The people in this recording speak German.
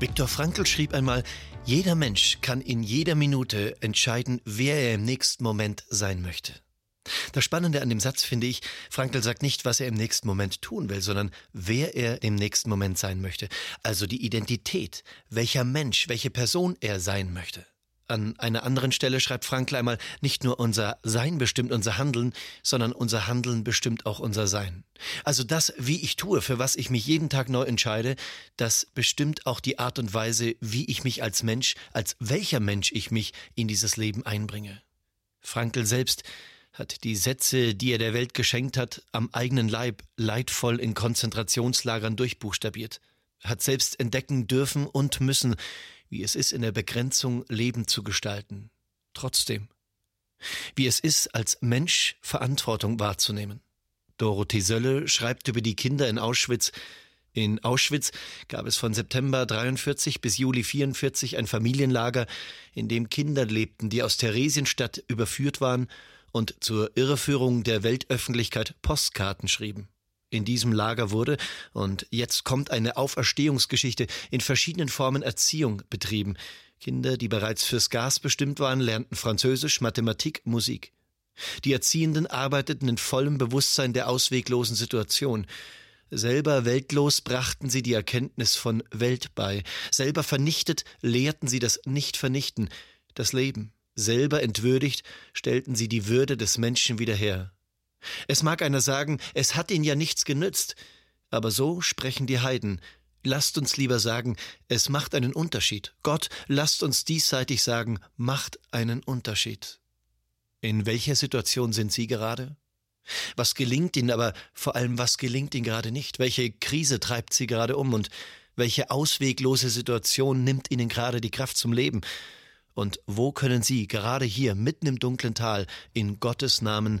Viktor Frankl schrieb einmal, jeder Mensch kann in jeder Minute entscheiden, wer er im nächsten Moment sein möchte. Das Spannende an dem Satz finde ich, Frankl sagt nicht, was er im nächsten Moment tun will, sondern wer er im nächsten Moment sein möchte. Also die Identität, welcher Mensch, welche Person er sein möchte. An einer anderen Stelle schreibt Frankl einmal, nicht nur unser Sein bestimmt unser Handeln, sondern unser Handeln bestimmt auch unser Sein. Also das, wie ich tue, für was ich mich jeden Tag neu entscheide, das bestimmt auch die Art und Weise, wie ich mich als Mensch, als welcher Mensch ich mich in dieses Leben einbringe. Frankl selbst hat die Sätze, die er der Welt geschenkt hat, am eigenen Leib leidvoll in Konzentrationslagern durchbuchstabiert, hat selbst entdecken dürfen und müssen, wie es ist, in der Begrenzung Leben zu gestalten. Trotzdem. Wie es ist, als Mensch Verantwortung wahrzunehmen. Dorothee Sölle schreibt über die Kinder in Auschwitz. In Auschwitz gab es von September 43 bis Juli 44 ein Familienlager, in dem Kinder lebten, die aus Theresienstadt überführt waren und zur Irreführung der Weltöffentlichkeit Postkarten schrieben. In diesem Lager wurde, und jetzt kommt eine Auferstehungsgeschichte, in verschiedenen Formen Erziehung betrieben. Kinder, die bereits fürs Gas bestimmt waren, lernten Französisch, Mathematik, Musik. Die Erziehenden arbeiteten in vollem Bewusstsein der ausweglosen Situation. Selber weltlos brachten sie die Erkenntnis von Welt bei. Selber vernichtet lehrten sie das Nicht-Vernichten, das Leben. Selber entwürdigt stellten sie die Würde des Menschen wieder her. Es mag einer sagen, es hat ihnen ja nichts genützt, aber so sprechen die Heiden. Lasst uns lieber sagen, es macht einen Unterschied. Gott, lasst uns diesseitig sagen, macht einen Unterschied. In welcher Situation sind Sie gerade? Was gelingt Ihnen, aber vor allem, was gelingt Ihnen gerade nicht? Welche Krise treibt Sie gerade um und welche ausweglose Situation nimmt Ihnen gerade die Kraft zum Leben? Und wo können Sie gerade hier mitten im dunklen Tal in Gottes Namen